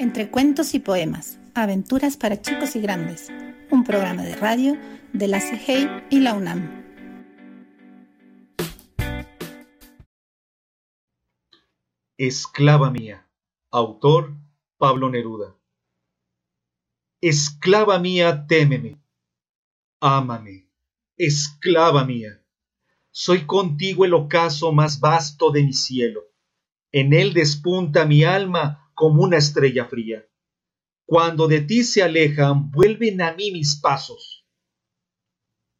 Entre cuentos y poemas, aventuras para chicos y grandes, un programa de radio de la CIGEI y la UNAM. Esclava mía, autor Pablo Neruda. Esclava mía, témeme, ámame, esclava mía. Soy contigo el ocaso más vasto de mi cielo. En él despunta mi alma como una estrella fría. Cuando de ti se alejan, vuelven a mí mis pasos.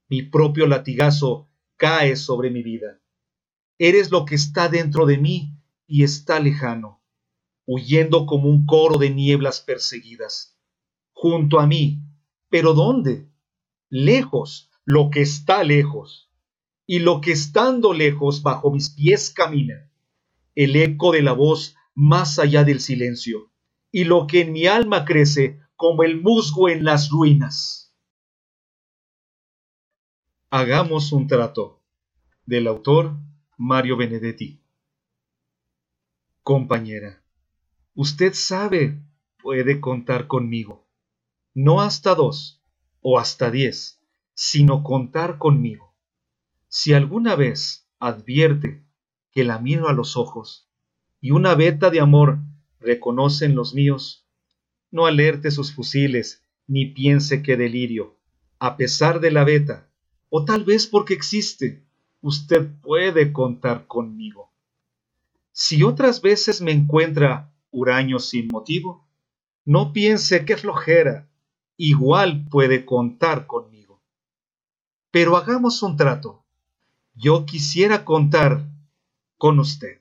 Mi propio latigazo cae sobre mi vida. Eres lo que está dentro de mí y está lejano, huyendo como un coro de nieblas perseguidas. Junto a mí, pero ¿dónde? Lejos, lo que está lejos. Y lo que estando lejos bajo mis pies camina. El eco de la voz más allá del silencio, y lo que en mi alma crece como el musgo en las ruinas. Hagamos un trato del autor Mario Benedetti. Compañera, usted sabe, puede contar conmigo, no hasta dos o hasta diez, sino contar conmigo. Si alguna vez advierte que la miro a los ojos, y una veta de amor reconocen los míos, no alerte sus fusiles, ni piense que delirio, a pesar de la veta, o tal vez porque existe, usted puede contar conmigo. Si otras veces me encuentra huraño sin motivo, no piense que flojera, igual puede contar conmigo. Pero hagamos un trato. Yo quisiera contar con usted.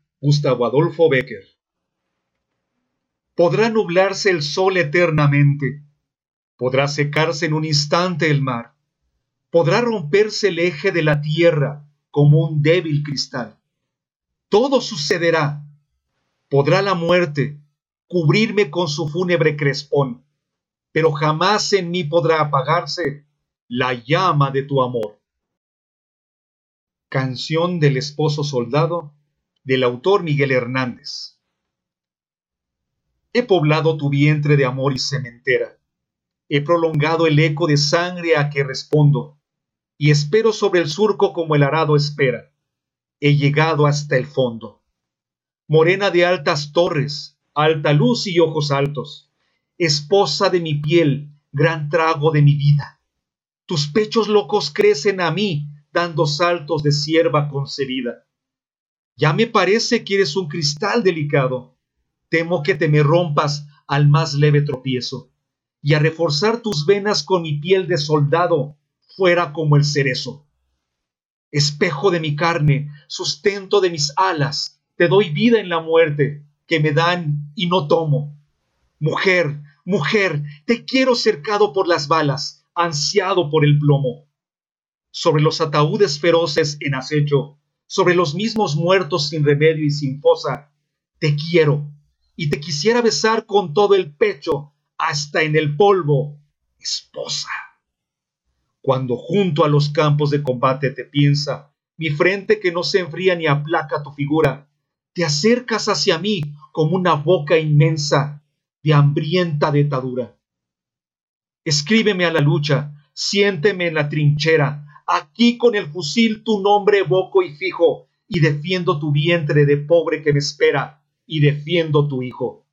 Gustavo Adolfo Becker. Podrá nublarse el sol eternamente, podrá secarse en un instante el mar, podrá romperse el eje de la tierra como un débil cristal. Todo sucederá. Podrá la muerte cubrirme con su fúnebre crespón, pero jamás en mí podrá apagarse la llama de tu amor. Canción del esposo soldado del autor Miguel Hernández. He poblado tu vientre de amor y cementera. He prolongado el eco de sangre a que respondo, y espero sobre el surco como el arado espera. He llegado hasta el fondo. Morena de altas torres, alta luz y ojos altos, esposa de mi piel, gran trago de mi vida. Tus pechos locos crecen a mí, dando saltos de sierva concebida ya me parece que eres un cristal delicado. Temo que te me rompas al más leve tropiezo, y a reforzar tus venas con mi piel de soldado fuera como el cerezo. Espejo de mi carne, sustento de mis alas, te doy vida en la muerte que me dan y no tomo. Mujer, mujer, te quiero cercado por las balas, ansiado por el plomo. Sobre los ataúdes feroces en acecho, sobre los mismos muertos sin remedio y sin fosa. Te quiero y te quisiera besar con todo el pecho, hasta en el polvo, esposa. Cuando junto a los campos de combate te piensa, mi frente que no se enfría ni aplaca tu figura, te acercas hacia mí como una boca inmensa de hambrienta detadura. Escríbeme a la lucha, siénteme en la trinchera, Aquí con el fusil tu nombre evoco y fijo, y defiendo tu vientre de pobre que me espera, y defiendo tu hijo.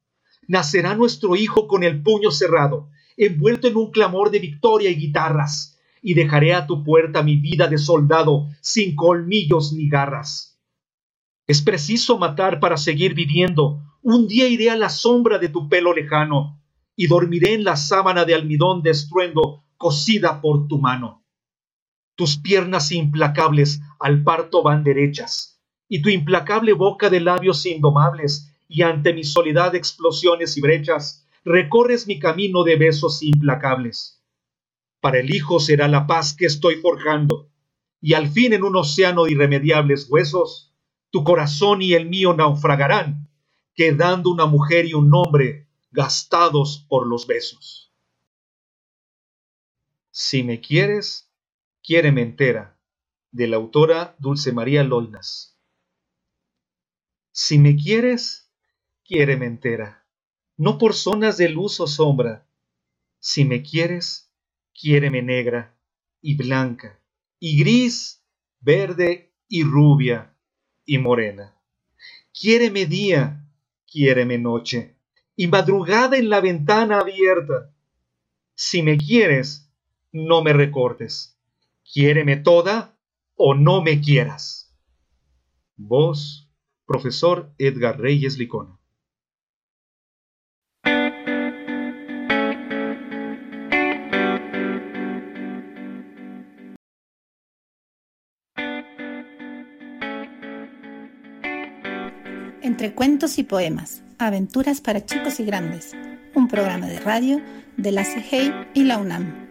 Nacerá nuestro hijo con el puño cerrado, envuelto en un clamor de victoria y guitarras, y dejaré a tu puerta mi vida de soldado, sin colmillos ni garras. Es preciso matar para seguir viviendo. Un día iré a la sombra de tu pelo lejano, y dormiré en la sábana de almidón de estruendo cosida por tu mano. Tus piernas implacables al parto van derechas, y tu implacable boca de labios indomables y ante mi soledad explosiones y brechas, recorres mi camino de besos implacables. Para el hijo será la paz que estoy forjando, y al fin en un océano de irremediables huesos, tu corazón y el mío naufragarán, quedando una mujer y un hombre gastados por los besos. Si me quieres, quiéreme entera, de la autora Dulce María Lolnas. Si me quieres, quiéreme entera, no por zonas de luz o sombra. Si me quieres, quiéreme negra y blanca, y gris, verde y rubia y morena. Quiéreme día, quiéreme noche, y madrugada en la ventana abierta. Si me quieres, no me recortes. Quiéreme toda o no me quieras. Vos, profesor Edgar Reyes Licona. Entre cuentos y poemas, aventuras para chicos y grandes, un programa de radio de la CIGEI y la UNAM.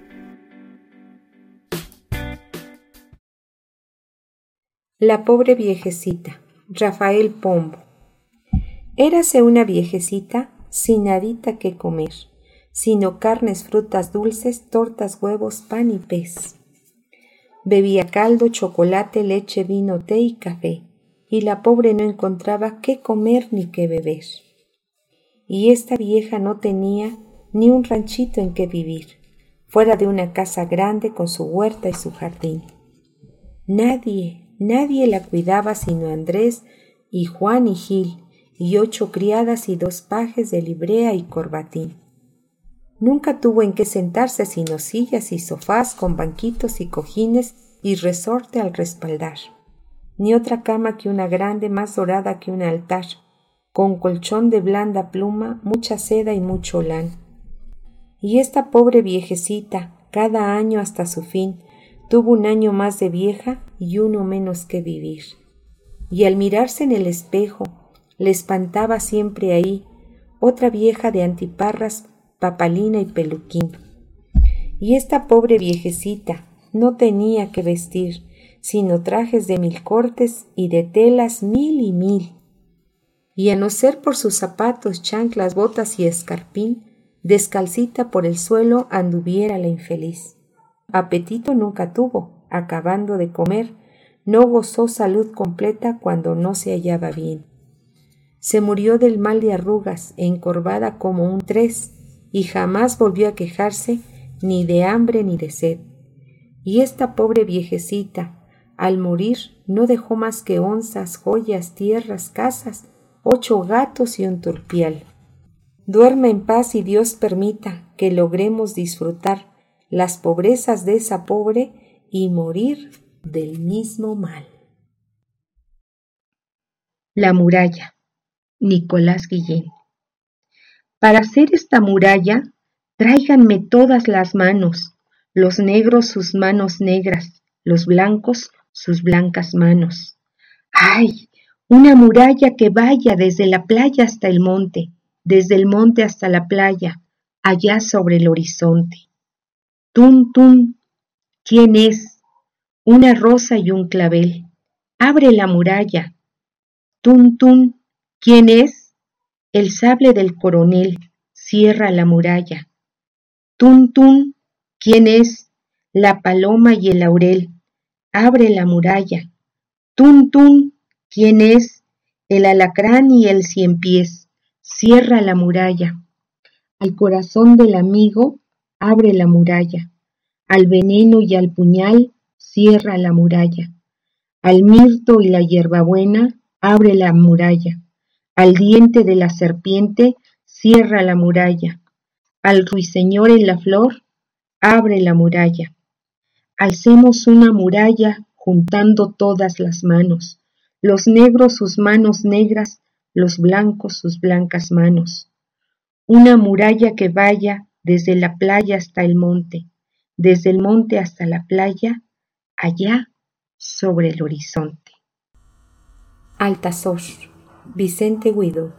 La pobre viejecita, Rafael Pombo. Érase una viejecita sin nadita que comer, sino carnes, frutas dulces, tortas, huevos, pan y pez. Bebía caldo, chocolate, leche, vino, té y café y la pobre no encontraba qué comer ni qué beber. Y esta vieja no tenía ni un ranchito en que vivir, fuera de una casa grande con su huerta y su jardín. Nadie, nadie la cuidaba sino Andrés y Juan y Gil, y ocho criadas y dos pajes de librea y corbatín. Nunca tuvo en qué sentarse sino sillas y sofás con banquitos y cojines y resorte al respaldar ni otra cama que una grande más dorada que un altar, con colchón de blanda pluma, mucha seda y mucho lán. Y esta pobre viejecita, cada año hasta su fin, tuvo un año más de vieja y uno menos que vivir. Y al mirarse en el espejo, le espantaba siempre ahí otra vieja de antiparras, papalina y peluquín. Y esta pobre viejecita no tenía que vestir, sino trajes de mil cortes y de telas mil y mil. Y a no ser por sus zapatos, chanclas, botas y escarpín, descalcita por el suelo anduviera la infeliz. Apetito nunca tuvo, acabando de comer, no gozó salud completa cuando no se hallaba bien. Se murió del mal de arrugas, encorvada como un tres, y jamás volvió a quejarse ni de hambre ni de sed. Y esta pobre viejecita, al morir no dejó más que onzas, joyas, tierras, casas, ocho gatos y un turpial. Duerma en paz y Dios permita que logremos disfrutar las pobrezas de esa pobre y morir del mismo mal. La muralla. Nicolás Guillén. Para hacer esta muralla, tráiganme todas las manos, los negros sus manos negras, los blancos sus blancas manos. ¡Ay! Una muralla que vaya desde la playa hasta el monte, desde el monte hasta la playa, allá sobre el horizonte. Tun, tun, ¿quién es? Una rosa y un clavel. Abre la muralla. Tun, tun, ¿quién es? El sable del coronel. Cierra la muralla. Tun, tun, ¿quién es? La paloma y el laurel abre la muralla. Tun, tun, ¿quién es? El alacrán y el cien pies, cierra la muralla. Al corazón del amigo, abre la muralla. Al veneno y al puñal, cierra la muralla. Al mirto y la hierbabuena, abre la muralla. Al diente de la serpiente, cierra la muralla. Al ruiseñor en la flor, abre la muralla. Alcemos una muralla juntando todas las manos, los negros sus manos negras, los blancos sus blancas manos. Una muralla que vaya desde la playa hasta el monte, desde el monte hasta la playa, allá sobre el horizonte. Altazor, Vicente Huidor.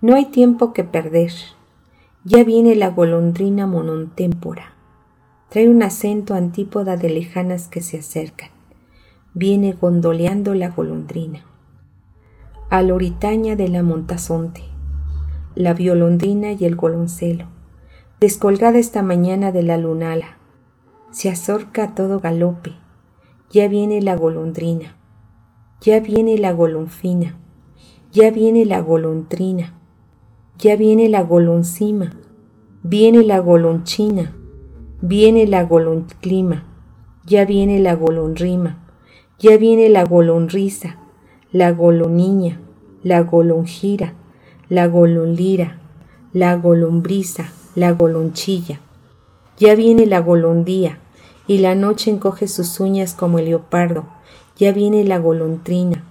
No hay tiempo que perder. Ya viene la golondrina monontémpora. Trae un acento antípoda de lejanas que se acercan. Viene gondoleando la golondrina. Aloritaña de la montazonte, la violondrina y el goloncelo, descolgada esta mañana de la lunala, se azorca a todo galope. Ya viene la golondrina, ya viene la golonfina, ya viene la golondrina, ya viene la goloncima, viene la golonchina, viene la golonclima, ya viene la golonrima, ya viene la golonrisa, la goloniña, la golonjira, la golonlira, la golombrisa, la golonchilla. Ya viene la golondía, y la noche encoge sus uñas como el leopardo. Ya viene la golondrina,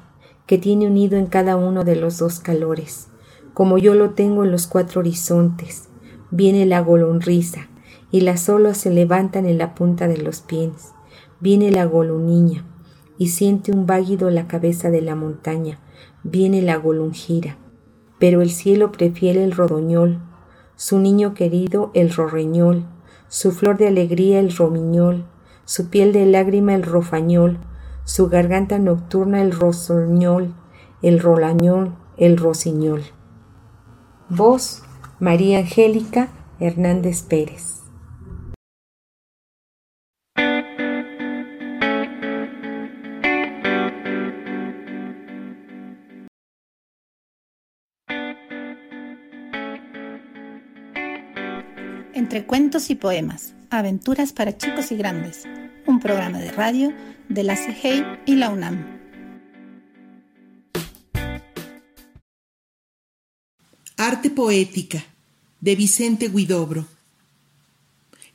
que tiene unido en cada uno de los dos calores, como yo lo tengo en los cuatro horizontes. Viene la golonrisa, y las olas se levantan en la punta de los pies. Viene la goloniña, y siente un váguido la cabeza de la montaña. Viene la golonjira, pero el cielo prefiere el rodoñol, su niño querido el rorreñol, su flor de alegría el romiñol, su piel de lágrima el rofañol, su garganta nocturna el rosoñol, el rolañol, el rosiñol. Voz María Angélica Hernández Pérez. Entre cuentos y poemas, aventuras para chicos y grandes, un programa de radio de la CIGEI y la UNAM. Arte Poética de Vicente Guidobro.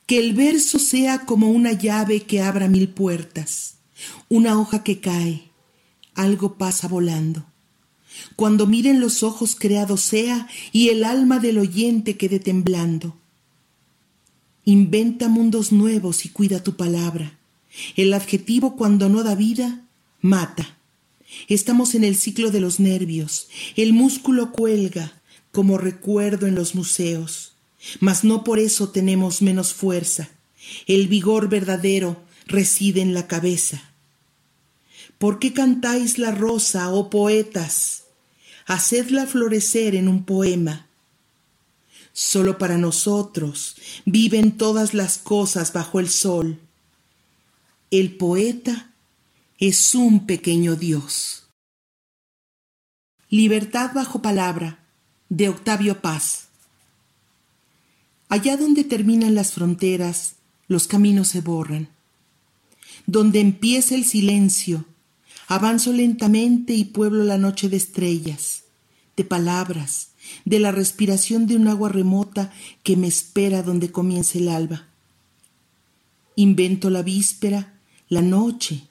Que el verso sea como una llave que abra mil puertas, una hoja que cae, algo pasa volando. Cuando miren los ojos creados sea y el alma del oyente quede temblando Inventa mundos nuevos y cuida tu palabra. El adjetivo cuando no da vida, mata. Estamos en el ciclo de los nervios. El músculo cuelga, como recuerdo en los museos. Mas no por eso tenemos menos fuerza. El vigor verdadero reside en la cabeza. ¿Por qué cantáis la rosa, oh poetas? Hacedla florecer en un poema Solo para nosotros viven todas las cosas bajo el sol. El poeta es un pequeño Dios. Libertad bajo palabra de Octavio Paz. Allá donde terminan las fronteras, los caminos se borran. Donde empieza el silencio, avanzo lentamente y pueblo la noche de estrellas, de palabras, de la respiración de un agua remota que me espera donde comience el alba. Invento la víspera, la noche,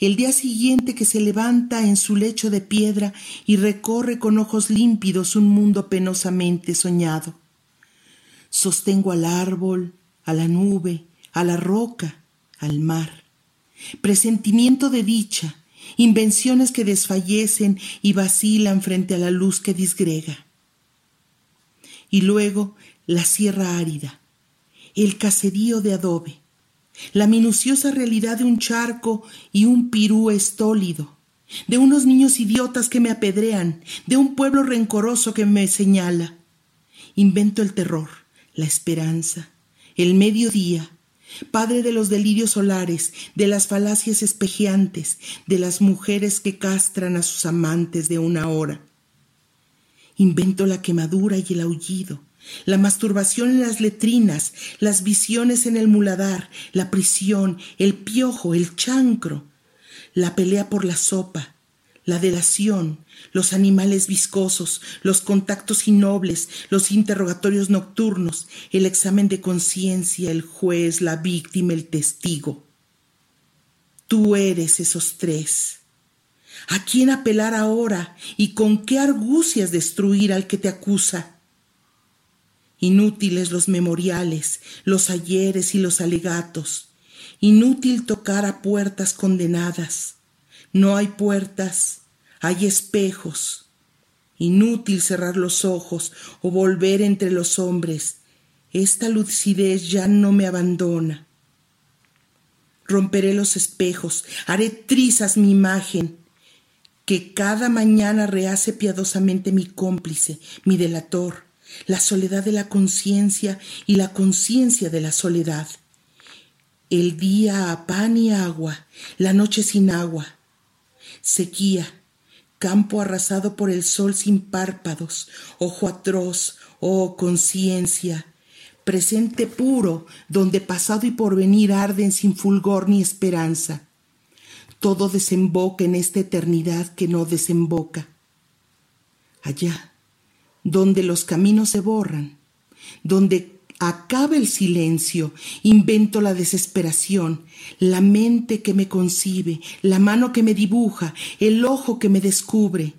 el día siguiente que se levanta en su lecho de piedra y recorre con ojos límpidos un mundo penosamente soñado. Sostengo al árbol, a la nube, a la roca, al mar. Presentimiento de dicha, invenciones que desfallecen y vacilan frente a la luz que disgrega y luego la sierra árida, el caserío de adobe, la minuciosa realidad de un charco y un pirú estólido, de unos niños idiotas que me apedrean, de un pueblo rencoroso que me señala. Invento el terror, la esperanza, el mediodía, padre de los delirios solares, de las falacias espejeantes, de las mujeres que castran a sus amantes de una hora Invento la quemadura y el aullido, la masturbación en las letrinas, las visiones en el muladar, la prisión, el piojo, el chancro, la pelea por la sopa, la delación, los animales viscosos, los contactos innobles, los interrogatorios nocturnos, el examen de conciencia, el juez, la víctima, el testigo. Tú eres esos tres. ¿A quién apelar ahora y con qué argucias destruir al que te acusa? Inútiles los memoriales, los ayeres y los alegatos. Inútil tocar a puertas condenadas. No hay puertas, hay espejos. Inútil cerrar los ojos o volver entre los hombres. Esta lucidez ya no me abandona. Romperé los espejos, haré trizas mi imagen, que cada mañana rehace piadosamente mi cómplice, mi delator, la soledad de la conciencia y la conciencia de la soledad. El día a pan y agua, la noche sin agua, sequía, campo arrasado por el sol sin párpados, ojo atroz, oh conciencia, presente puro, donde pasado y porvenir arden sin fulgor ni esperanza. Todo desemboca en esta eternidad que no desemboca. Allá, donde los caminos se borran, donde acaba el silencio, invento la desesperación, la mente que me concibe, la mano que me dibuja, el ojo que me descubre.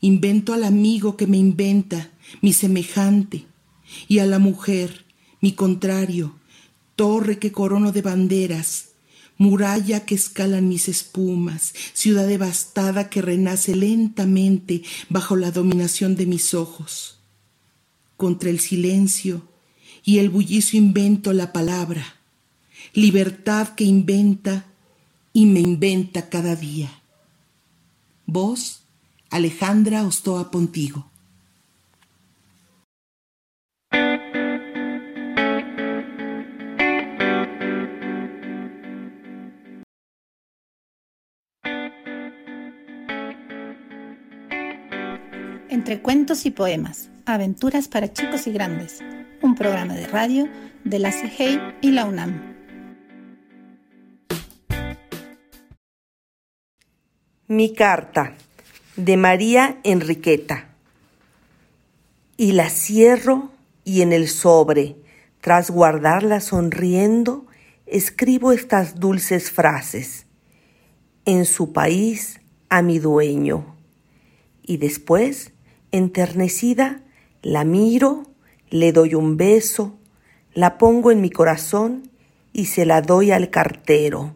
Invento al amigo que me inventa, mi semejante, y a la mujer, mi contrario, torre que corono de banderas, muralla que escalan mis espumas, ciudad devastada que renace lentamente bajo la dominación de mis ojos. Contra el silencio y el bullicio invento la palabra, libertad que inventa y me inventa cada día. Vos, Alejandra Ostoa Pontigo. Entre cuentos y poemas, aventuras para chicos y grandes, un programa de radio de la CIGEI y la UNAM. Mi carta de María Enriqueta. Y la cierro y en el sobre, tras guardarla sonriendo, escribo estas dulces frases. En su país a mi dueño. Y después Enternecida, la miro, le doy un beso, la pongo en mi corazón y se la doy al cartero.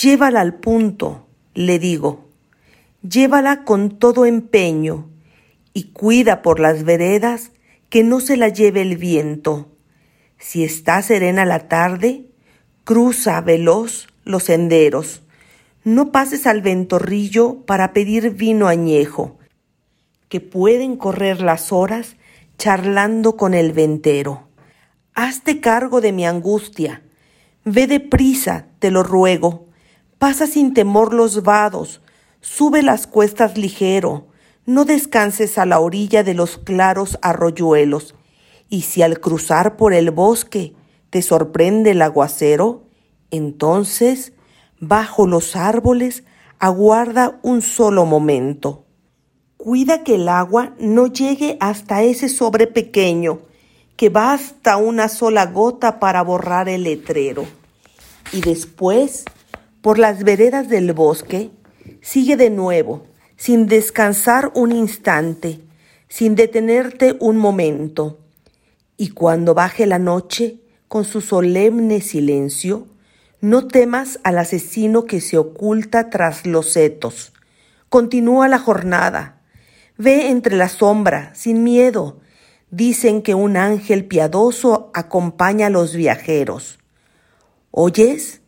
Llévala al punto, le digo, llévala con todo empeño y cuida por las veredas que no se la lleve el viento. Si está serena la tarde, cruza veloz los senderos. No pases al ventorrillo para pedir vino añejo que pueden correr las horas charlando con el ventero. Hazte cargo de mi angustia. Ve deprisa, te lo ruego. Pasa sin temor los vados. Sube las cuestas ligero. No descanses a la orilla de los claros arroyuelos. Y si al cruzar por el bosque te sorprende el aguacero, entonces, bajo los árboles, aguarda un solo momento. Cuida que el agua no llegue hasta ese sobre pequeño, que basta una sola gota para borrar el letrero. Y después, por las veredas del bosque, sigue de nuevo, sin descansar un instante, sin detenerte un momento. Y cuando baje la noche, con su solemne silencio, no temas al asesino que se oculta tras los setos. Continúa la jornada Ve entre la sombra, sin miedo. Dicen que un ángel piadoso acompaña a los viajeros. ¿Oyes?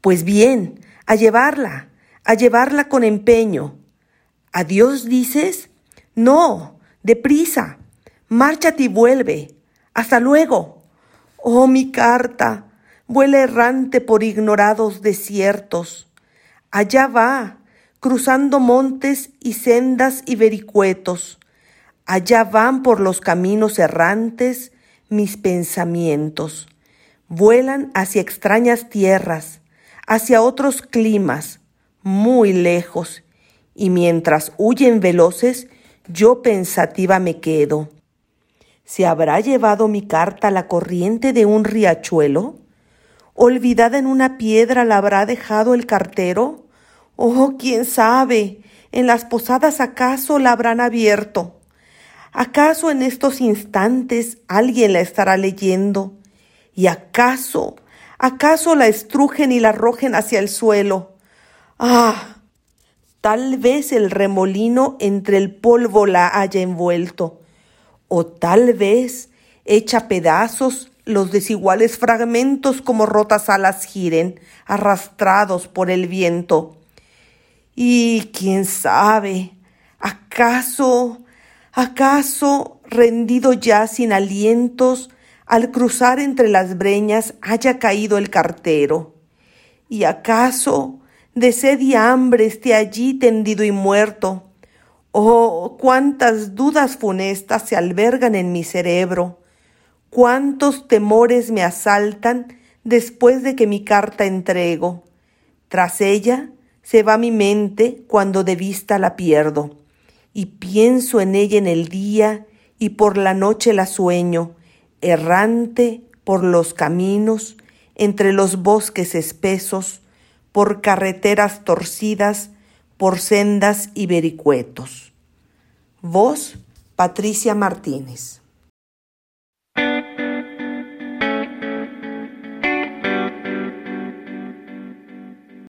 Pues bien, a llevarla, a llevarla con empeño. ¿Adiós dices? No, deprisa. Márchate y vuelve. Hasta luego. Oh, mi carta, vuela errante por ignorados desiertos. Allá va, cruzando montes y sendas y vericuetos. Allá van por los caminos errantes mis pensamientos. Vuelan hacia extrañas tierras, hacia otros climas, muy lejos, y mientras huyen veloces, yo pensativa me quedo. ¿Se habrá llevado mi carta la corriente de un riachuelo? ¿Olvidada en una piedra la habrá dejado el cartero? Oh, quién sabe, en las posadas acaso la habrán abierto. ¿Acaso en estos instantes alguien la estará leyendo? ¿Y acaso, acaso la estrujen y la arrojen hacia el suelo? Ah, Tal vez el remolino entre el polvo la haya envuelto, o tal vez hecha pedazos los desiguales fragmentos como rotas alas giren, arrastrados por el viento. Y quién sabe, acaso, acaso, rendido ya sin alientos, al cruzar entre las breñas haya caído el cartero. Y acaso, de sed y hambre esté allí tendido y muerto. Oh, cuántas dudas funestas se albergan en mi cerebro, cuántos temores me asaltan después de que mi carta entrego. Tras ella se va mi mente cuando de vista la pierdo, y pienso en ella en el día y por la noche la sueño, errante por los caminos, entre los bosques espesos, por carreteras torcidas, por sendas y vericuetos. Voz, Patricia Martínez.